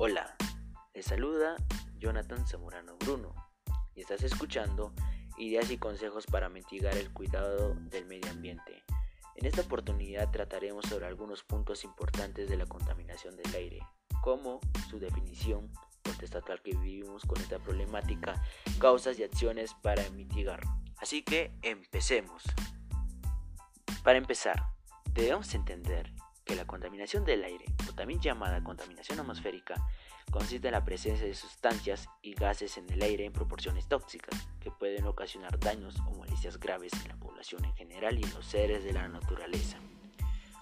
Hola, les saluda Jonathan Zamorano Bruno y estás escuchando ideas y consejos para mitigar el cuidado del medio ambiente. En esta oportunidad trataremos sobre algunos puntos importantes de la contaminación del aire, como su definición, contexto actual que vivimos con esta problemática, causas y acciones para mitigar. Así que empecemos. Para empezar, debemos entender que la contaminación del aire, también llamada contaminación atmosférica, consiste en la presencia de sustancias y gases en el aire en proporciones tóxicas que pueden ocasionar daños o molestias graves en la población en general y en los seres de la naturaleza,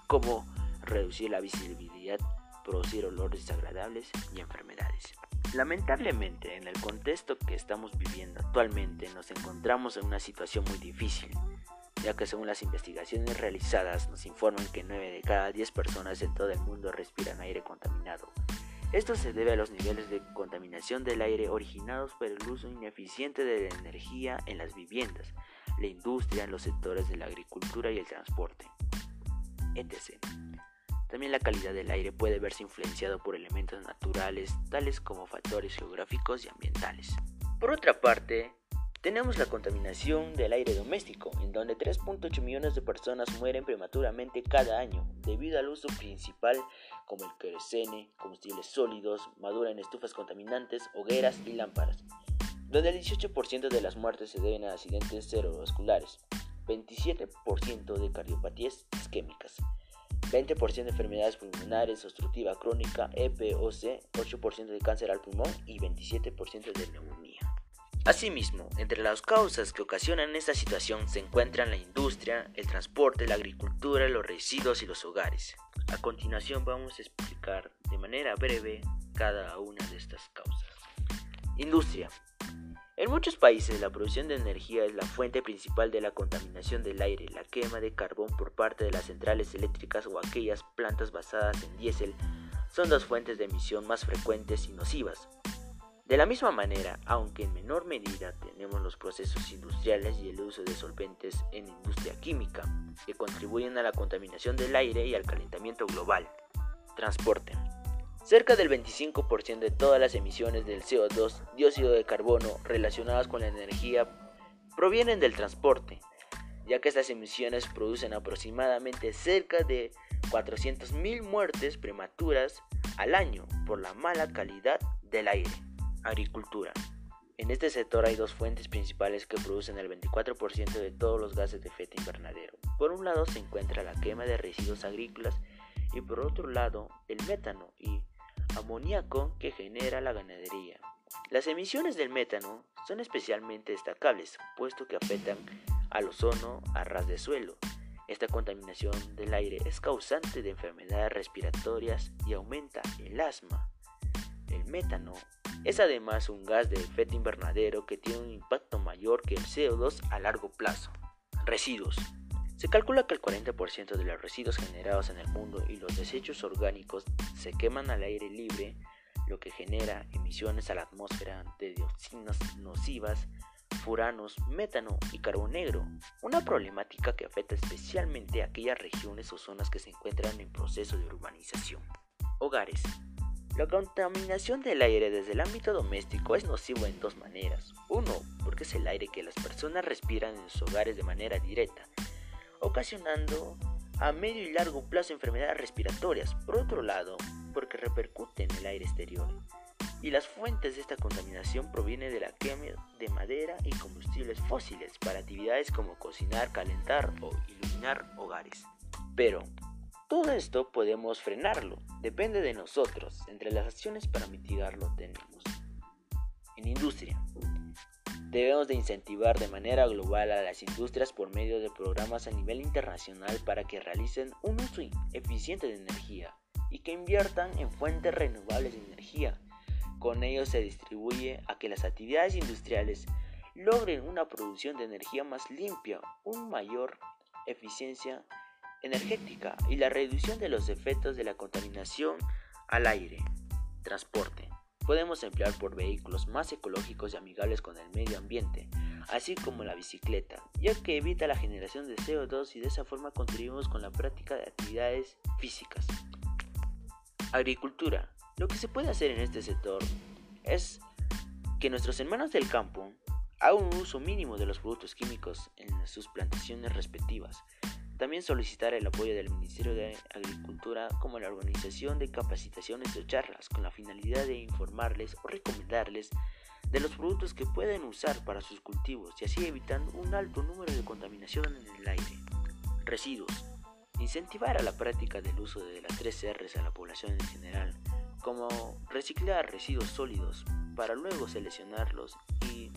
como reducir la visibilidad, producir olores desagradables y enfermedades. Lamentablemente, en el contexto que estamos viviendo actualmente, nos encontramos en una situación muy difícil, ya que según las investigaciones realizadas nos informan que 9 de cada 10 personas en todo el mundo respiran aire contaminado. Esto se debe a los niveles de contaminación del aire originados por el uso ineficiente de la energía en las viviendas, la industria, en los sectores de la agricultura y el transporte, etc. También la calidad del aire puede verse influenciado por elementos naturales tales como factores geográficos y ambientales. Por otra parte, tenemos la contaminación del aire doméstico, en donde 3.8 millones de personas mueren prematuramente cada año debido al uso principal como el querosene, combustibles sólidos, madura en estufas contaminantes, hogueras y lámparas, donde el 18% de las muertes se deben a accidentes cerebrovasculares, 27% de cardiopatías isquémicas, 20% de enfermedades pulmonares, obstructiva crónica, EPOC, 8% de cáncer al pulmón y 27% de neumonía. Asimismo, entre las causas que ocasionan esta situación se encuentran la industria, el transporte, la agricultura, los residuos y los hogares. A continuación vamos a explicar de manera breve cada una de estas causas. Industria. En muchos países la producción de energía es la fuente principal de la contaminación del aire. La quema de carbón por parte de las centrales eléctricas o aquellas plantas basadas en diésel son las fuentes de emisión más frecuentes y nocivas. De la misma manera, aunque en menor medida tenemos los procesos industriales y el uso de solventes en industria química, que contribuyen a la contaminación del aire y al calentamiento global. Transporte. Cerca del 25% de todas las emisiones del CO2, dióxido de carbono, relacionadas con la energía, provienen del transporte, ya que estas emisiones producen aproximadamente cerca de 400.000 muertes prematuras al año por la mala calidad del aire. Agricultura. En este sector hay dos fuentes principales que producen el 24% de todos los gases de efecto invernadero. Por un lado se encuentra la quema de residuos agrícolas y por otro lado el metano y amoníaco que genera la ganadería. Las emisiones del metano son especialmente destacables, puesto que afectan al ozono a ras de suelo. Esta contaminación del aire es causante de enfermedades respiratorias y aumenta el asma. El metano es además un gas de efecto invernadero que tiene un impacto mayor que el CO2 a largo plazo. Residuos. Se calcula que el 40% de los residuos generados en el mundo y los desechos orgánicos se queman al aire libre, lo que genera emisiones a la atmósfera de dioxinas nocivas, furanos, metano y carbón negro, una problemática que afecta especialmente a aquellas regiones o zonas que se encuentran en proceso de urbanización. Hogares. La contaminación del aire desde el ámbito doméstico es nocivo en dos maneras. Uno, porque es el aire que las personas respiran en sus hogares de manera directa, ocasionando a medio y largo plazo enfermedades respiratorias. Por otro lado, porque repercute en el aire exterior. Y las fuentes de esta contaminación provienen de la quema de madera y combustibles fósiles para actividades como cocinar, calentar o iluminar hogares. Pero, todo esto podemos frenarlo, depende de nosotros. Entre las acciones para mitigarlo tenemos en industria. Debemos de incentivar de manera global a las industrias por medio de programas a nivel internacional para que realicen un uso eficiente de energía y que inviertan en fuentes renovables de energía. Con ello se distribuye a que las actividades industriales logren una producción de energía más limpia, una mayor eficiencia energética y la reducción de los efectos de la contaminación al aire. Transporte. Podemos emplear por vehículos más ecológicos y amigables con el medio ambiente, así como la bicicleta, ya que evita la generación de CO2 y de esa forma contribuimos con la práctica de actividades físicas. Agricultura. Lo que se puede hacer en este sector es que nuestros hermanos del campo hagan un uso mínimo de los productos químicos en sus plantaciones respectivas. También solicitar el apoyo del Ministerio de Agricultura como la organización de capacitaciones o charlas con la finalidad de informarles o recomendarles de los productos que pueden usar para sus cultivos y así evitando un alto número de contaminación en el aire. Residuos. Incentivar a la práctica del uso de las tres R's a la población en general, como reciclar residuos sólidos para luego seleccionarlos y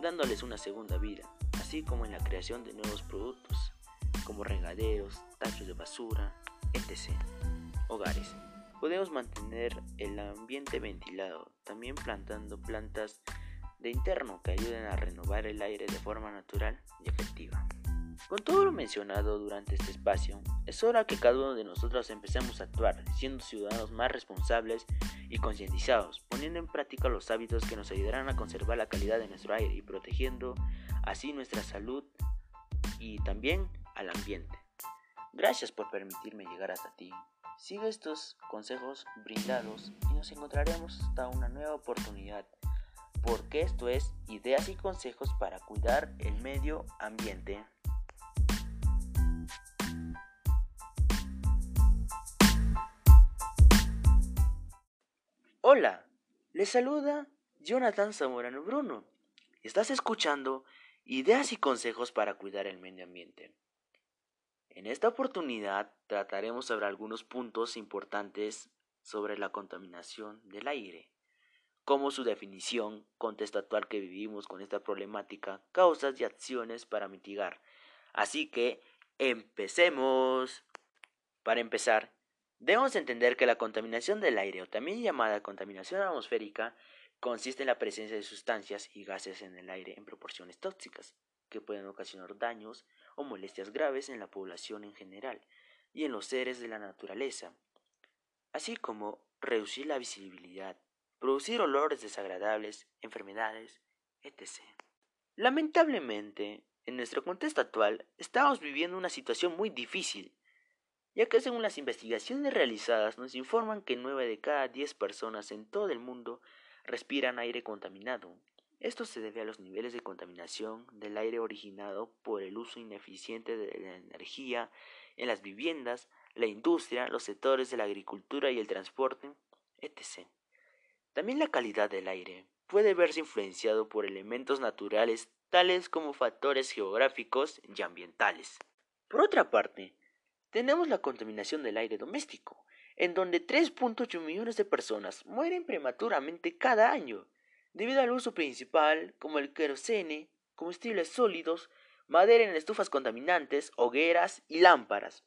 dándoles una segunda vida, así como en la creación de nuevos productos, como regaderos, tachos de basura, etc. Hogares. Podemos mantener el ambiente ventilado, también plantando plantas de interno que ayuden a renovar el aire de forma natural y efectiva. Con todo lo mencionado durante este espacio, es hora que cada uno de nosotros empecemos a actuar, siendo ciudadanos más responsables y concientizados, poniendo en práctica los hábitos que nos ayudarán a conservar la calidad de nuestro aire y protegiendo así nuestra salud y también al ambiente. Gracias por permitirme llegar hasta ti. Sigue estos consejos brindados y nos encontraremos hasta una nueva oportunidad, porque esto es ideas y consejos para cuidar el medio ambiente. Hola, les saluda Jonathan Zamorano Bruno. Estás escuchando Ideas y consejos para cuidar el medio ambiente. En esta oportunidad trataremos sobre algunos puntos importantes sobre la contaminación del aire, como su definición, contexto actual que vivimos con esta problemática, causas y acciones para mitigar. Así que, empecemos. Para empezar, Debemos entender que la contaminación del aire, o también llamada contaminación atmosférica, consiste en la presencia de sustancias y gases en el aire en proporciones tóxicas, que pueden ocasionar daños o molestias graves en la población en general y en los seres de la naturaleza, así como reducir la visibilidad, producir olores desagradables, enfermedades, etc. Lamentablemente, en nuestro contexto actual, estamos viviendo una situación muy difícil, ya que según las investigaciones realizadas nos informan que 9 de cada 10 personas en todo el mundo respiran aire contaminado. Esto se debe a los niveles de contaminación del aire originado por el uso ineficiente de la energía en las viviendas, la industria, los sectores de la agricultura y el transporte, etc. También la calidad del aire puede verse influenciado por elementos naturales tales como factores geográficos y ambientales. Por otra parte, tenemos la contaminación del aire doméstico, en donde 3.8 millones de personas mueren prematuramente cada año, debido al uso principal como el querosene, combustibles sólidos, madera en estufas contaminantes, hogueras y lámparas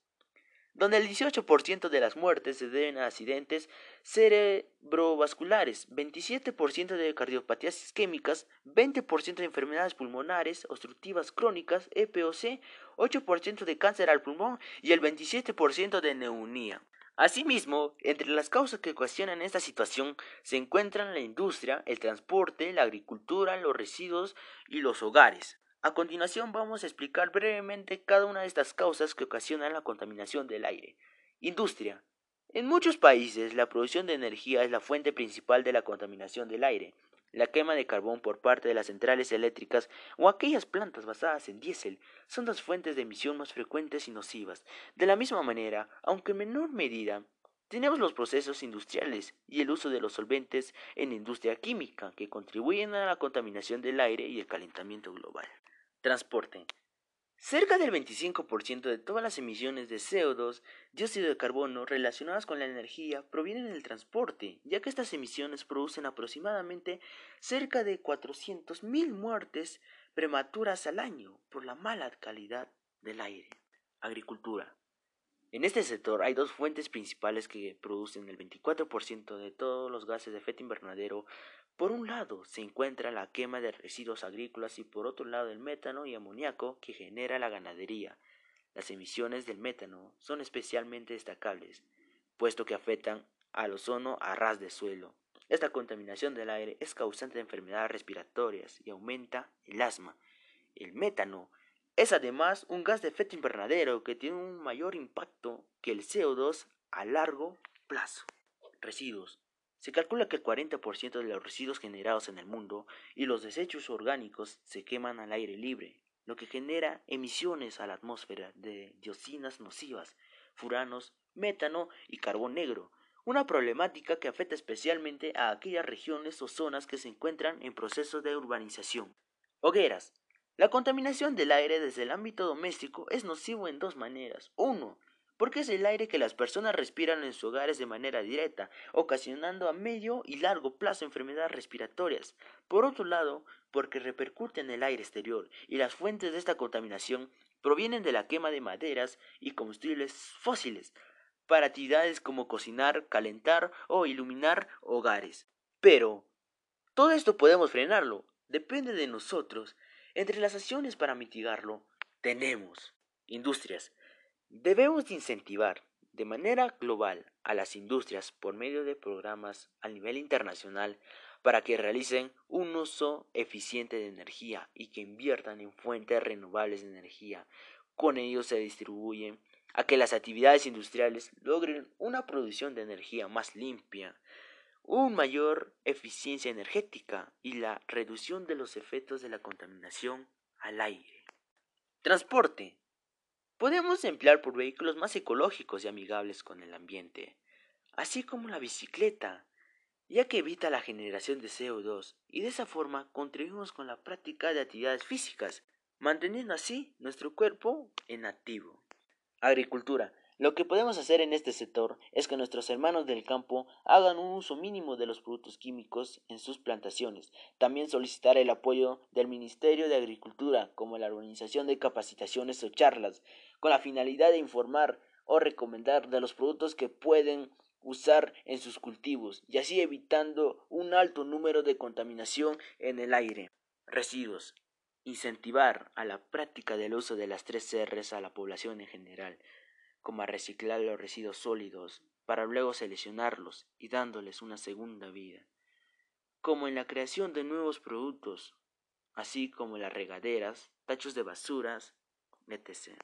donde el 18% de las muertes se deben a accidentes cerebrovasculares, 27% de cardiopatías isquémicas, 20% de enfermedades pulmonares obstructivas crónicas, EPOC, 8% de cáncer al pulmón y el 27% de neumonía. Asimismo, entre las causas que ocasionan esta situación se encuentran la industria, el transporte, la agricultura, los residuos y los hogares. A continuación vamos a explicar brevemente cada una de estas causas que ocasionan la contaminación del aire. Industria. En muchos países la producción de energía es la fuente principal de la contaminación del aire. La quema de carbón por parte de las centrales eléctricas o aquellas plantas basadas en diésel son las fuentes de emisión más frecuentes y nocivas. De la misma manera, aunque en menor medida, tenemos los procesos industriales y el uso de los solventes en la industria química que contribuyen a la contaminación del aire y el calentamiento global. Transporte. Cerca del 25% de todas las emisiones de CO2, dióxido de carbono relacionadas con la energía provienen del transporte, ya que estas emisiones producen aproximadamente cerca de 400.000 muertes prematuras al año por la mala calidad del aire. Agricultura. En este sector hay dos fuentes principales que producen el 24% de todos los gases de efecto invernadero. Por un lado se encuentra la quema de residuos agrícolas y por otro lado el metano y amoníaco que genera la ganadería. Las emisiones del metano son especialmente destacables, puesto que afectan al ozono a ras de suelo. Esta contaminación del aire es causante de enfermedades respiratorias y aumenta el asma. El metano es además un gas de efecto invernadero que tiene un mayor impacto que el CO2 a largo plazo. Residuos. Se calcula que el 40% de los residuos generados en el mundo y los desechos orgánicos se queman al aire libre, lo que genera emisiones a la atmósfera de dioxinas nocivas, furanos, metano y carbón negro, una problemática que afecta especialmente a aquellas regiones o zonas que se encuentran en proceso de urbanización. Hogueras. La contaminación del aire desde el ámbito doméstico es nocivo en dos maneras. Uno, porque es el aire que las personas respiran en sus hogares de manera directa, ocasionando a medio y largo plazo enfermedades respiratorias. Por otro lado, porque repercute en el aire exterior, y las fuentes de esta contaminación provienen de la quema de maderas y combustibles fósiles, para actividades como cocinar, calentar o iluminar hogares. Pero, todo esto podemos frenarlo, depende de nosotros. Entre las acciones para mitigarlo, tenemos industrias, Debemos incentivar de manera global a las industrias por medio de programas a nivel internacional para que realicen un uso eficiente de energía y que inviertan en fuentes renovables de energía. Con ello se distribuyen a que las actividades industriales logren una producción de energía más limpia, una mayor eficiencia energética y la reducción de los efectos de la contaminación al aire. Transporte Podemos emplear por vehículos más ecológicos y amigables con el ambiente, así como la bicicleta, ya que evita la generación de CO2 y de esa forma contribuimos con la práctica de actividades físicas, manteniendo así nuestro cuerpo en activo. Agricultura. Lo que podemos hacer en este sector es que nuestros hermanos del campo hagan un uso mínimo de los productos químicos en sus plantaciones. También solicitar el apoyo del Ministerio de Agricultura, como la organización de capacitaciones o charlas, con la finalidad de informar o recomendar de los productos que pueden usar en sus cultivos y así evitando un alto número de contaminación en el aire. Residuos. Incentivar a la práctica del uso de las tres R's a la población en general como a reciclar los residuos sólidos para luego seleccionarlos y dándoles una segunda vida, como en la creación de nuevos productos, así como las regaderas, tachos de basuras, etc.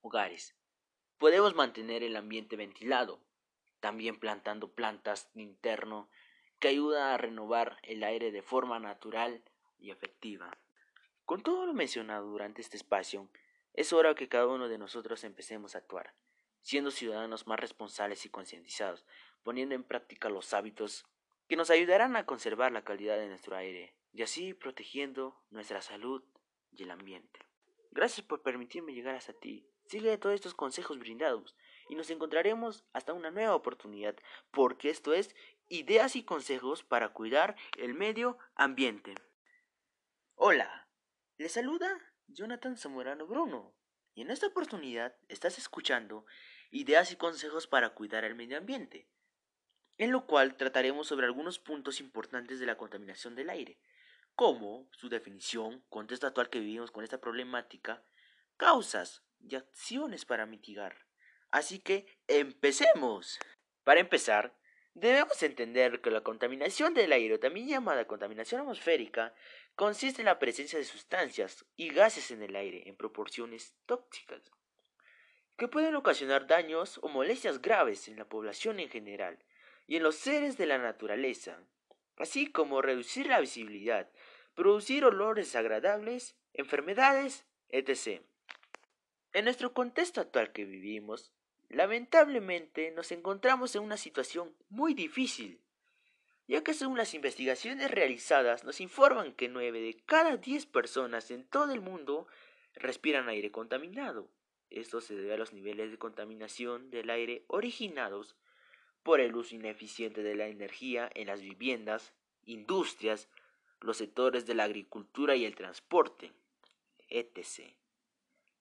Hogares. Podemos mantener el ambiente ventilado, también plantando plantas de interno que ayudan a renovar el aire de forma natural y efectiva. Con todo lo mencionado durante este espacio, es hora que cada uno de nosotros empecemos a actuar siendo ciudadanos más responsables y concientizados, poniendo en práctica los hábitos que nos ayudarán a conservar la calidad de nuestro aire y así protegiendo nuestra salud y el ambiente. Gracias por permitirme llegar hasta ti. Sigue todos estos consejos brindados y nos encontraremos hasta una nueva oportunidad, porque esto es ideas y consejos para cuidar el medio ambiente. Hola, le saluda Jonathan Zamorano Bruno y en esta oportunidad estás escuchando ideas y consejos para cuidar el medio ambiente, en lo cual trataremos sobre algunos puntos importantes de la contaminación del aire, como su definición, contexto actual que vivimos con esta problemática, causas y acciones para mitigar. Así que empecemos. Para empezar, debemos entender que la contaminación del aire, también llamada contaminación atmosférica, consiste en la presencia de sustancias y gases en el aire en proporciones tóxicas que pueden ocasionar daños o molestias graves en la población en general y en los seres de la naturaleza, así como reducir la visibilidad, producir olores agradables, enfermedades, etc. En nuestro contexto actual que vivimos, lamentablemente nos encontramos en una situación muy difícil, ya que según las investigaciones realizadas nos informan que nueve de cada diez personas en todo el mundo respiran aire contaminado. Esto se debe a los niveles de contaminación del aire originados por el uso ineficiente de la energía en las viviendas, industrias, los sectores de la agricultura y el transporte, etc.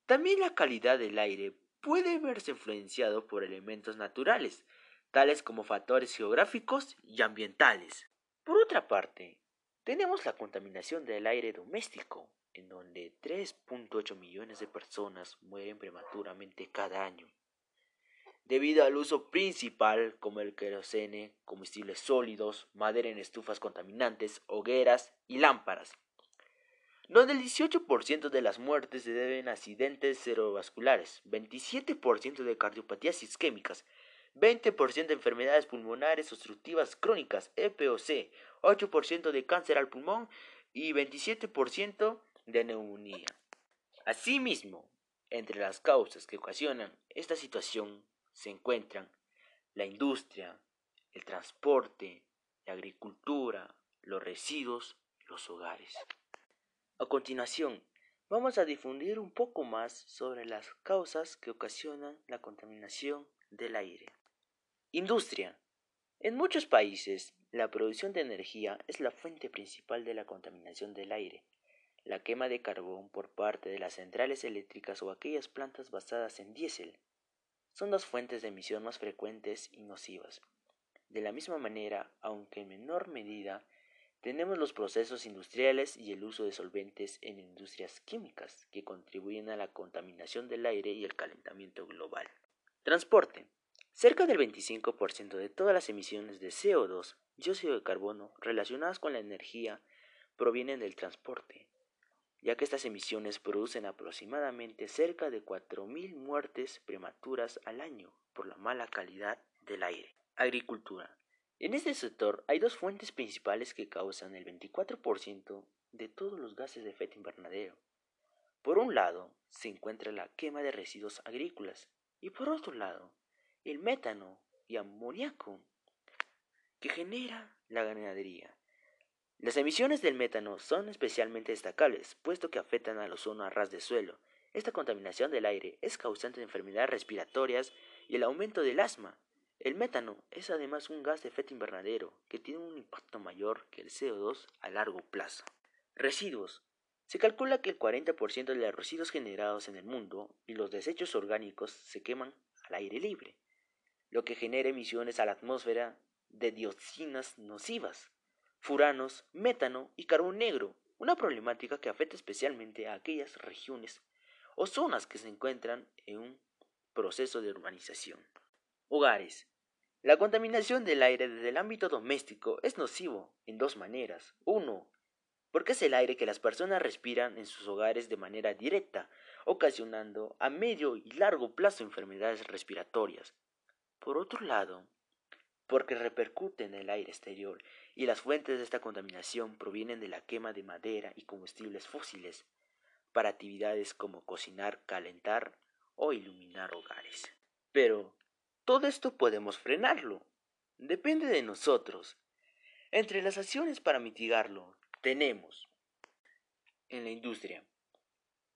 También la calidad del aire puede verse influenciado por elementos naturales, tales como factores geográficos y ambientales. Por otra parte, tenemos la contaminación del aire doméstico, en donde 3.8 millones de personas mueren prematuramente cada año, debido al uso principal como el querosene, combustibles sólidos, madera en estufas contaminantes, hogueras y lámparas, donde el 18% de las muertes se deben a accidentes cerebrovasculares, 27% de cardiopatías isquémicas, 20% de enfermedades pulmonares obstructivas crónicas, EPOC, 8% de cáncer al pulmón y 27% de neumonía. Asimismo, entre las causas que ocasionan esta situación se encuentran la industria, el transporte, la agricultura, los residuos, los hogares. A continuación, vamos a difundir un poco más sobre las causas que ocasionan la contaminación del aire. Industria. En muchos países, la producción de energía es la fuente principal de la contaminación del aire. La quema de carbón por parte de las centrales eléctricas o aquellas plantas basadas en diésel son las fuentes de emisión más frecuentes y nocivas. De la misma manera, aunque en menor medida, tenemos los procesos industriales y el uso de solventes en industrias químicas que contribuyen a la contaminación del aire y el calentamiento global. Transporte. Cerca del 25% de todas las emisiones de CO2, dióxido de carbono, relacionadas con la energía provienen del transporte, ya que estas emisiones producen aproximadamente cerca de 4.000 muertes prematuras al año por la mala calidad del aire. Agricultura. En este sector hay dos fuentes principales que causan el 24% de todos los gases de efecto invernadero. Por un lado, se encuentra la quema de residuos agrícolas y por otro lado, el metano y amoníaco que genera la ganadería. Las emisiones del metano son especialmente destacables, puesto que afectan al ozono a ras de suelo. Esta contaminación del aire es causante de enfermedades respiratorias y el aumento del asma, el metano es además un gas de efecto invernadero que tiene un impacto mayor que el CO2 a largo plazo. Residuos. Se calcula que el 40% de los residuos generados en el mundo y los desechos orgánicos se queman al aire libre, lo que genera emisiones a la atmósfera de dioxinas nocivas, furanos, metano y carbón negro, una problemática que afecta especialmente a aquellas regiones o zonas que se encuentran en un proceso de urbanización. Hogares. La contaminación del aire desde el ámbito doméstico es nocivo en dos maneras. Uno, porque es el aire que las personas respiran en sus hogares de manera directa, ocasionando a medio y largo plazo enfermedades respiratorias. Por otro lado, porque repercute en el aire exterior y las fuentes de esta contaminación provienen de la quema de madera y combustibles fósiles para actividades como cocinar, calentar o iluminar hogares. Pero, todo esto podemos frenarlo. Depende de nosotros. Entre las acciones para mitigarlo tenemos en la industria.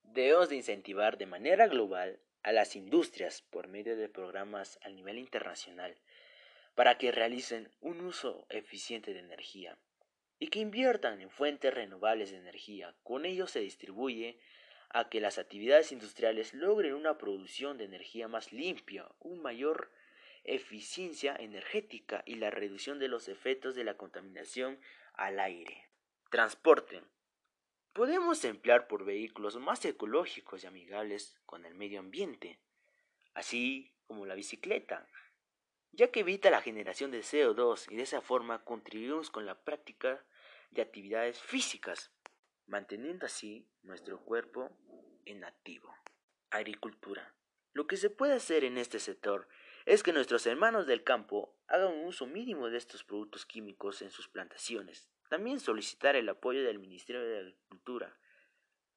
Debemos de incentivar de manera global a las industrias por medio de programas a nivel internacional para que realicen un uso eficiente de energía y que inviertan en fuentes renovables de energía. Con ello se distribuye a que las actividades industriales logren una producción de energía más limpia, un mayor eficiencia energética y la reducción de los efectos de la contaminación al aire. Transporte. Podemos emplear por vehículos más ecológicos y amigables con el medio ambiente, así como la bicicleta, ya que evita la generación de CO2 y de esa forma contribuimos con la práctica de actividades físicas, manteniendo así nuestro cuerpo en activo. Agricultura. Lo que se puede hacer en este sector es que nuestros hermanos del campo hagan un uso mínimo de estos productos químicos en sus plantaciones. También solicitar el apoyo del Ministerio de Agricultura,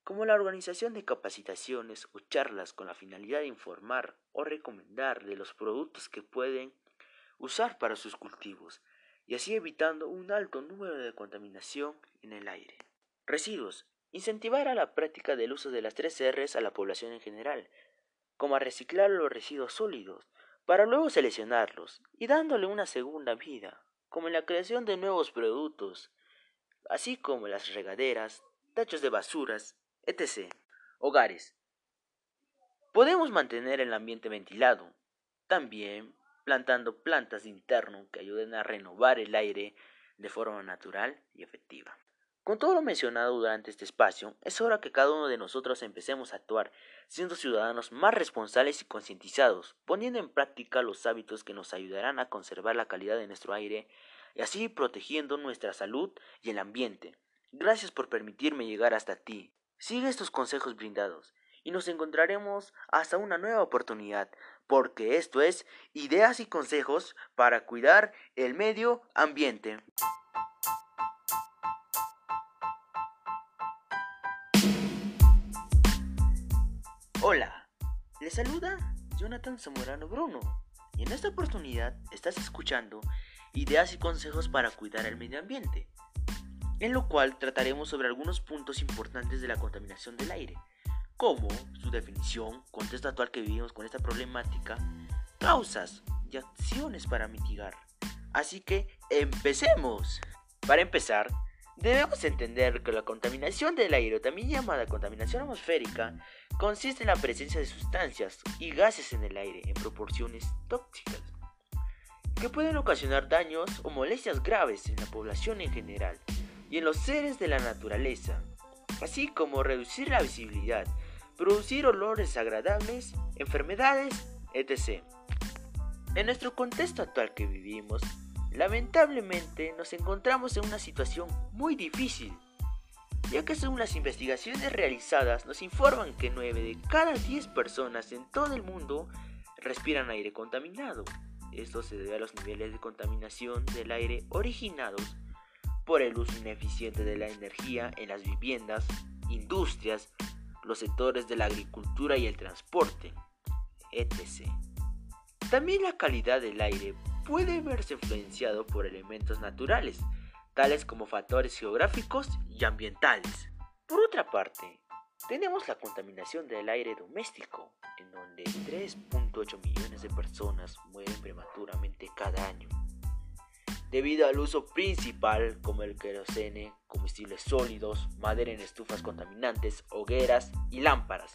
como la organización de capacitaciones o charlas con la finalidad de informar o recomendar de los productos que pueden usar para sus cultivos, y así evitando un alto número de contaminación en el aire. Residuos. Incentivar a la práctica del uso de las tres R's a la población en general, como a reciclar los residuos sólidos, para luego seleccionarlos y dándole una segunda vida, como en la creación de nuevos productos, así como las regaderas, tachos de basuras, etc. Hogares. Podemos mantener el ambiente ventilado, también plantando plantas de interno que ayuden a renovar el aire de forma natural y efectiva. Con todo lo mencionado durante este espacio, es hora que cada uno de nosotros empecemos a actuar, siendo ciudadanos más responsables y concientizados, poniendo en práctica los hábitos que nos ayudarán a conservar la calidad de nuestro aire y así protegiendo nuestra salud y el ambiente. Gracias por permitirme llegar hasta ti. Sigue estos consejos brindados y nos encontraremos hasta una nueva oportunidad, porque esto es ideas y consejos para cuidar el medio ambiente. Hola, le saluda Jonathan Zamorano Bruno y en esta oportunidad estás escuchando ideas y consejos para cuidar el medio ambiente, en lo cual trataremos sobre algunos puntos importantes de la contaminación del aire, como su definición, contexto actual que vivimos con esta problemática, causas y acciones para mitigar. Así que empecemos. Para empezar, Debemos entender que la contaminación del aire, también llamada contaminación atmosférica, consiste en la presencia de sustancias y gases en el aire en proporciones tóxicas, que pueden ocasionar daños o molestias graves en la población en general y en los seres de la naturaleza, así como reducir la visibilidad, producir olores agradables, enfermedades, etc. En nuestro contexto actual que vivimos, Lamentablemente nos encontramos en una situación muy difícil, ya que según las investigaciones realizadas nos informan que 9 de cada 10 personas en todo el mundo respiran aire contaminado. Esto se debe a los niveles de contaminación del aire originados por el uso ineficiente de la energía en las viviendas, industrias, los sectores de la agricultura y el transporte, etc. También la calidad del aire puede verse influenciado por elementos naturales, tales como factores geográficos y ambientales. Por otra parte, tenemos la contaminación del aire doméstico, en donde 3.8 millones de personas mueren prematuramente cada año, debido al uso principal como el querosene, combustibles sólidos, madera en estufas contaminantes, hogueras y lámparas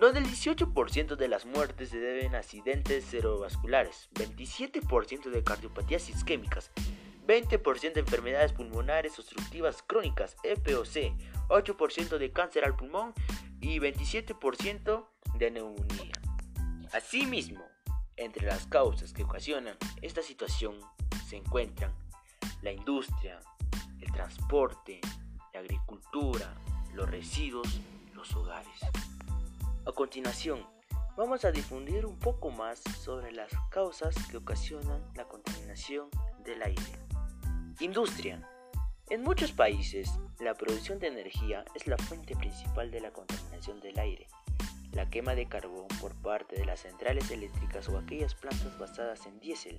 donde el 18% de las muertes se deben a accidentes cerebrovasculares, 27% de cardiopatías isquémicas, 20% de enfermedades pulmonares obstructivas crónicas, EPOC, 8% de cáncer al pulmón y 27% de neumonía. Asimismo, entre las causas que ocasionan esta situación se encuentran la industria, el transporte, la agricultura, los residuos, los hogares. A continuación, vamos a difundir un poco más sobre las causas que ocasionan la contaminación del aire. Industria. En muchos países, la producción de energía es la fuente principal de la contaminación del aire. La quema de carbón por parte de las centrales eléctricas o aquellas plantas basadas en diésel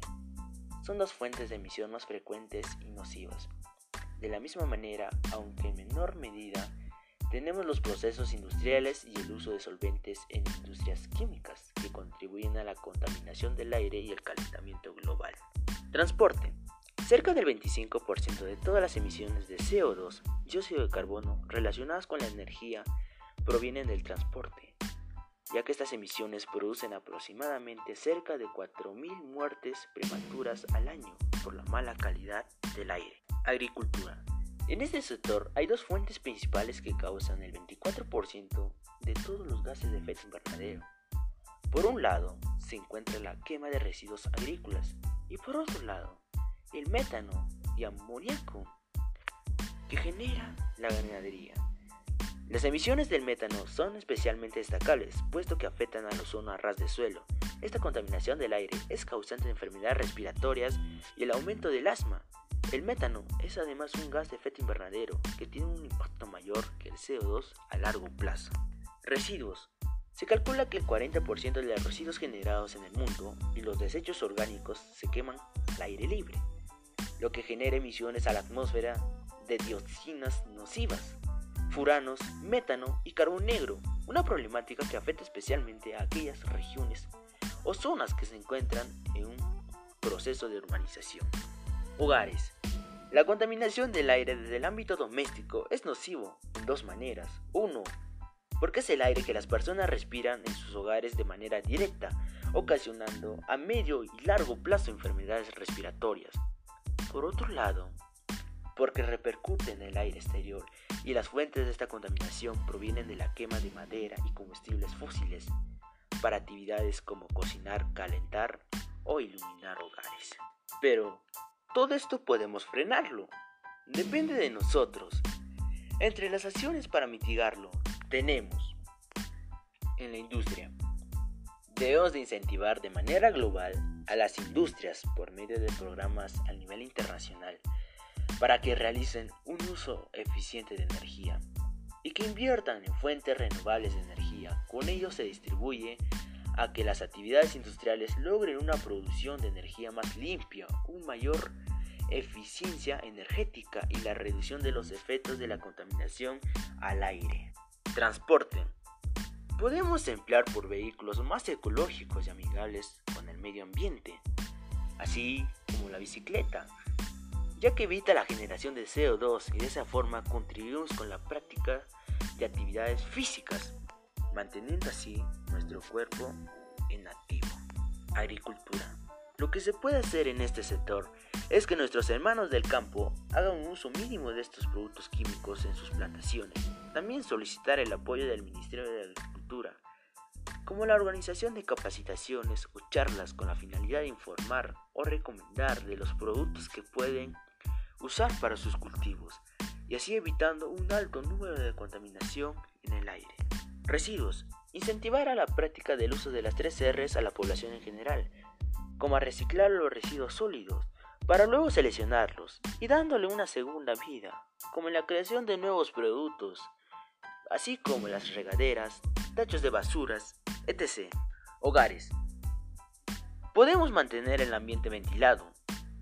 son las fuentes de emisión más frecuentes y nocivas. De la misma manera, aunque en menor medida, tenemos los procesos industriales y el uso de solventes en industrias químicas que contribuyen a la contaminación del aire y el calentamiento global. Transporte. Cerca del 25% de todas las emisiones de CO2, dióxido de carbono, relacionadas con la energía provienen del transporte, ya que estas emisiones producen aproximadamente cerca de 4.000 muertes prematuras al año por la mala calidad del aire. Agricultura. En este sector hay dos fuentes principales que causan el 24% de todos los gases de efecto invernadero. Por un lado, se encuentra la quema de residuos agrícolas y por otro lado, el metano y amoníaco que genera la ganadería. Las emisiones del metano son especialmente destacables, puesto que afectan al ozono a ras de suelo. Esta contaminación del aire es causante de enfermedades respiratorias y el aumento del asma, el metano es además un gas de efecto invernadero que tiene un impacto mayor que el CO2 a largo plazo. Residuos. Se calcula que el 40% de los residuos generados en el mundo y los desechos orgánicos se queman al aire libre, lo que genera emisiones a la atmósfera de dioxinas nocivas, furanos, metano y carbón negro, una problemática que afecta especialmente a aquellas regiones o zonas que se encuentran en un proceso de urbanización. Hogares. La contaminación del aire desde el ámbito doméstico es nocivo en dos maneras. Uno, porque es el aire que las personas respiran en sus hogares de manera directa, ocasionando a medio y largo plazo enfermedades respiratorias. Por otro lado, porque repercute en el aire exterior y las fuentes de esta contaminación provienen de la quema de madera y combustibles fósiles para actividades como cocinar, calentar o iluminar hogares. Pero, todo esto podemos frenarlo. Depende de nosotros. Entre las acciones para mitigarlo tenemos en la industria. Debemos de incentivar de manera global a las industrias por medio de programas a nivel internacional para que realicen un uso eficiente de energía y que inviertan en fuentes renovables de energía. Con ello se distribuye a que las actividades industriales logren una producción de energía más limpia, una mayor eficiencia energética y la reducción de los efectos de la contaminación al aire. Transporte. Podemos emplear por vehículos más ecológicos y amigables con el medio ambiente, así como la bicicleta, ya que evita la generación de CO2 y de esa forma contribuimos con la práctica de actividades físicas manteniendo así nuestro cuerpo en activo. Agricultura. Lo que se puede hacer en este sector es que nuestros hermanos del campo hagan un uso mínimo de estos productos químicos en sus plantaciones. También solicitar el apoyo del Ministerio de Agricultura, como la organización de capacitaciones o charlas con la finalidad de informar o recomendar de los productos que pueden usar para sus cultivos y así evitando un alto número de contaminación en el aire. Residuos. Incentivar a la práctica del uso de las tres R's a la población en general, como a reciclar los residuos sólidos, para luego seleccionarlos y dándole una segunda vida, como en la creación de nuevos productos, así como las regaderas, tachos de basuras, etc. Hogares. Podemos mantener el ambiente ventilado,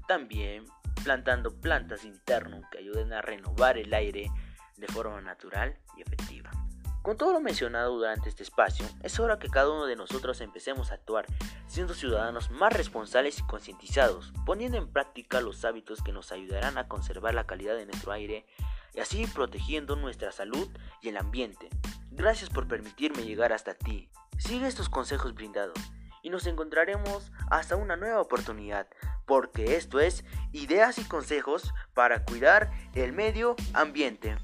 también plantando plantas internas que ayuden a renovar el aire de forma natural y efectiva. Con todo lo mencionado durante este espacio, es hora que cada uno de nosotros empecemos a actuar, siendo ciudadanos más responsables y concientizados, poniendo en práctica los hábitos que nos ayudarán a conservar la calidad de nuestro aire y así protegiendo nuestra salud y el ambiente. Gracias por permitirme llegar hasta ti. Sigue estos consejos brindados y nos encontraremos hasta una nueva oportunidad, porque esto es ideas y consejos para cuidar el medio ambiente.